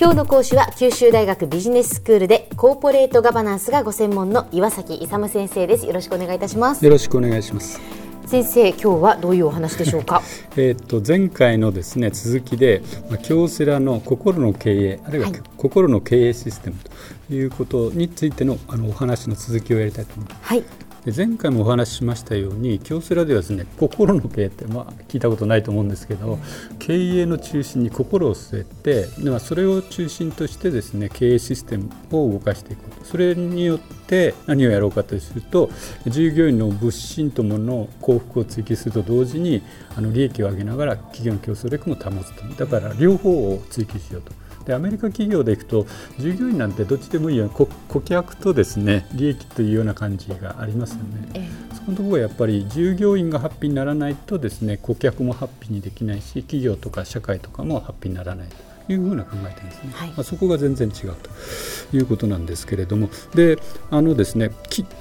今日の講師は九州大学ビジネススクールでコーポレートガバナンスがご専門の岩崎勇先生です。よろしくお願いいたします。よろしくお願いします。先生今日はどういうお話でしょうか？えっと前回のですね続きで、まあ、京セラの心の経営あるいは、はい、心の経営システムということについてのあのお話の続きをやりたいと思います。はいで前回もお話ししましたように京セラではですね心の経営って、まあ、聞いたことないと思うんですけど、経営の中心に心を据えてで、まあ、それを中心としてですね経営システムを動かしていくそれによって何をやろうかとすると従業員の物心ともの幸福を追求すると同時にあの利益を上げながら企業の競争力も保つとだから両方を追求しようと。でアメリカ企業でいくと従業員なんてどっちでもいいよ顧客とですね利益というような感じがありますよね、ええ、そのところはやっぱり従業員がハッピーにならないとですね顧客もハッピーにできないし企業とか社会とかもハッピーにならないと。いうふうな考えてるんですね、はい、まあ、そこが全然違うということなんですけれども。であのですね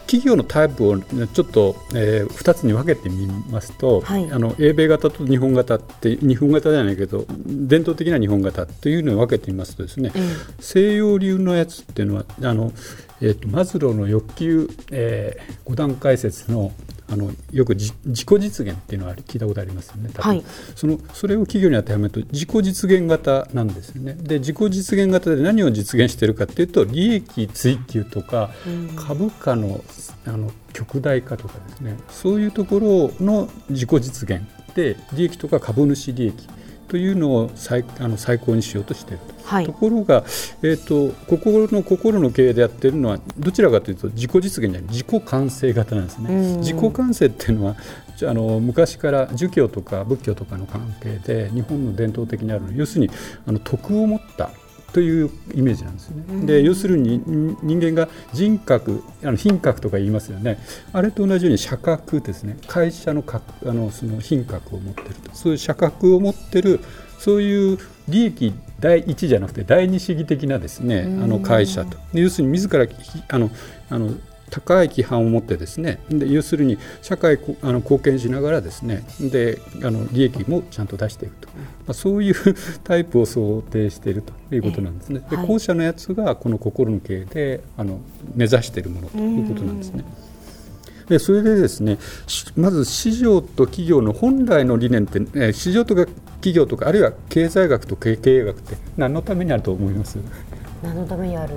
企業のタイプをちょっと、えー、2つに分けてみますと、はい、あの英米型と日本型って日本型じゃないけど伝統的な日本型というのを分けてみますとですね、うん、西洋流のやつっていうのはあの、えーと、マズローの欲求、えー、5段階説のあのよく自己実現っていうのは聞いたことありますよね。はい、そのそれを企業に当てはめると自己実現型なんですよね。で自己実現型で何を実現しているかっていうと利益追求とか株価のあの極大化とかですねそういうところの自己実現で利益とか株主利益というのを最あの最高にしようとしていると、はい、ところが、えーと、心の心の経営でやっているのはどちらかというと自己実現じゃない自己完成型なんですね。自己完成っていうのはあの昔から儒教とか仏教とかの関係で日本の伝統的にある要するにあの徳を持ったというイメージなんですね。で要するに人間が人格あの品格とか言いますよね。あれと同じように社格ですね。会社のあのその品格を持ってると。そういう社格を持ってるそういう利益第一じゃなくて第二主義的なですねあの会社と。要するに自らあのあの高い規範を持ってですねで要するに社会あの貢献しながらですねであの利益もちゃんと出していくと、まあ、そういう タイプを想定しているということなんですね。で後者のやつがこの心の経営であの目指しているものということなんですね。でそれでですねまず市場と企業の本来の理念って、え市場とか企業とかあるいは経済学と経営学って何のためにあると思います？何のためにある？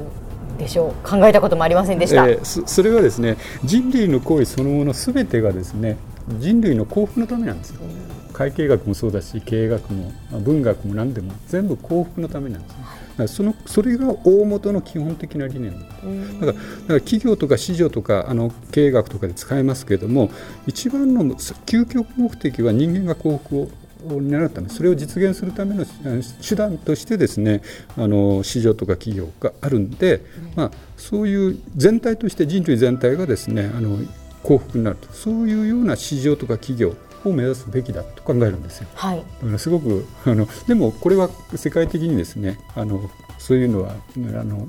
でしょう。考えたこともありませんでした、えー、それはですね人類の行為そのものすべてがですね人類の幸福のためなんですよ、会計学もそうだし経営学も文学も何でも全部幸福のためなんですね、だそのそれが大元の基本的な理念。だからだから企業とか市場とかあの経営学とかで使えますけれども一番の究極目的は人間が幸福をになるためそれを実現するための手段としてですねあの市場とか企業があるんで、まあ、そういう全体として人類全体がですねあの幸福になると。そういうような市場とか企業を目指すべきだと考えるんですよ。はい、だからすごくあのでもこれは世界的にですねあのそういうのはあの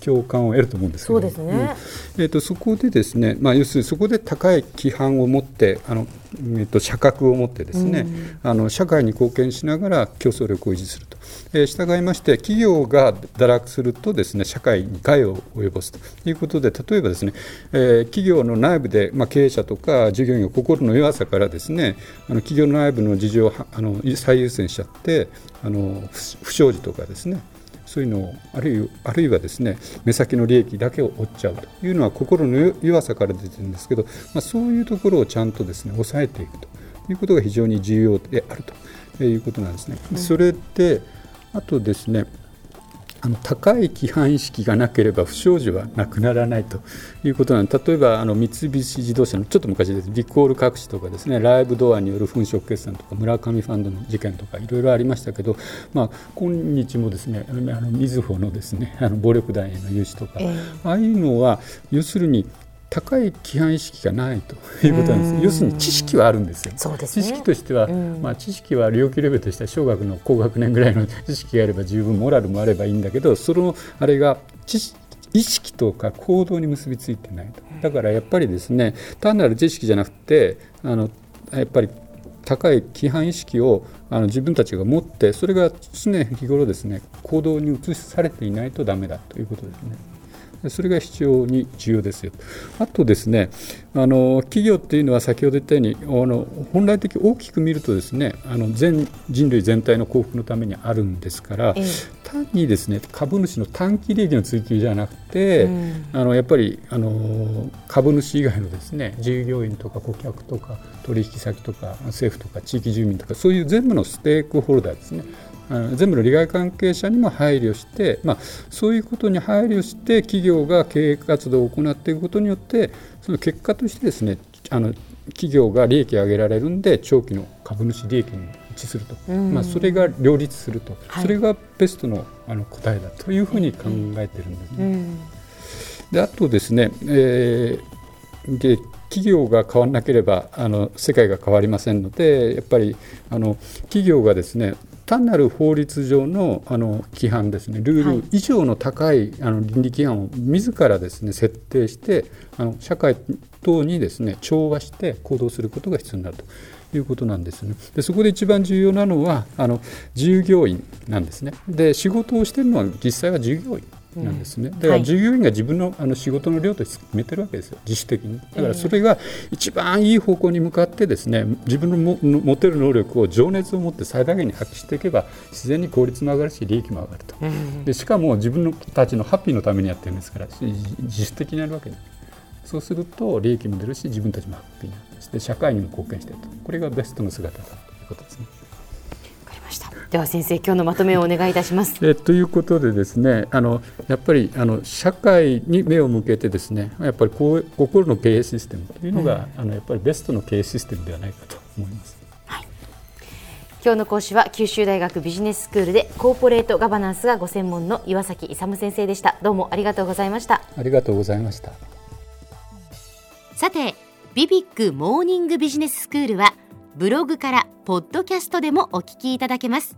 共感を得ると思うんですけど。そうですね、えーと、そこでですね、まあ、要するにそこで高い規範を持ってあの、えーと、社格を持ってですね、うん、あの社会に貢献しながら競争力を維持すると、えー、従いまして企業が堕落するとですね社会に害を及ぼすと。いうことで例えばですね、えー、企業の内部で、まあ、経営者とか従業員が心の弱さからですねあの企業の内部の事情をあの最優先しちゃってあの不祥事とかですねそういうのをあるいはあるいはですね目先の利益だけを追っちゃうというのは心の弱さから出てるんですけど、まあ、そういうところをちゃんとですね抑えていくということが非常に重要であるということなんですね。それであとですねあの高い規範意識がなければ不祥事はなくならないということなんで例えばあの三菱自動車のちょっと昔ですリコール隠しとかですねライブドアによる粉飾決算とか村上ファンドの事件とかいろいろありましたけど、まあ、今日もですねあのみずほのですねあの暴力団への融資とか、えー、ああいうのは要するに高い規範意識がないということなんです。要するに知識はあるんですよ。すね、知識としては、まあ、知識は領域レベルとしては小学の高学年ぐらいの知識があれば十分モラルもあればいいんだけどそのあれが知意識とか行動に結びついてないと。だからやっぱりですね単なる知識じゃなくてあのやっぱり高い規範意識をあの自分たちが持ってそれが常日頃ですね行動に移されていないとダメだということですね。それが非常に重要ですよ。あとですね、あの企業っていうのは先ほど言ったように、あの本来的大きく見るとですね、あの全人類全体の幸福のためにあるんですから、え。単にですね株主の短期利益の追求じゃなくて、うん、あのやっぱりあの株主以外のですね従業員とか顧客とか取引先とか政府とか地域住民とかそういう全部のステークホルダーですね全部の利害関係者にも配慮して、まあ、そういうことに配慮して企業が経営活動を行っていくことによってその結果としてですねあの企業が利益を上げられるんで長期の株主利益に一致すると、うん、まあ、それが両立すると、はい、それがベストのあの答えだというふうに考えてるんですね。うん、であとですね、えー、で企業が変わらなければあの世界が変わりませんのでやっぱりあの企業がですね単なる法律上のあの規範ですね。ルール以上の高い、あの倫理規範を自らですね設定してあの社会等にですね調和して行動することが必要になると。いうことなんですね。でそこで一番重要なのはあの従業員なんですね。で仕事をしているのは実際は従業員なんですね、だから従業員が自分のあの仕事の量と決めてるわけですよ。自主的に。だからそれが一番いい方向に向かってですね自分のも持てる能力を情熱を持って最大限に発揮していけば自然に効率も上がるし利益も上がると。でしかも自分たちのハッピーのためにやってるんですから自主的にやる。わけですそうすると利益も出るし自分たちもハッピーになる。で社会にも貢献していると。これがベストの姿だということですね。では先生今日のまとめをお願いいたします。えということでですねあのやっぱりあの社会に目を向けてですねやっぱりこう心の経営システムというのが、うん、あのやっぱりベストの経営システムではないかと思います。はい、今日の講師は九州大学ビジネススクールでコーポレートガバナンスがご専門の岩崎勇先生でした。どうもありがとうございました。ありがとうございました。さてビビックモーニングビジネススクールはブログからポッドキャストでもお聞きいただけます。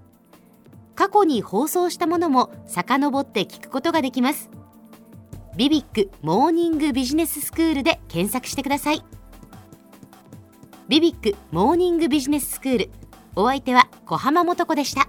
過去に放送したものも遡って聞くことができます。ビビックモーニングビジネススクールで検索してください。ビビックモーニングビジネススクールお相手は小浜もとこでした。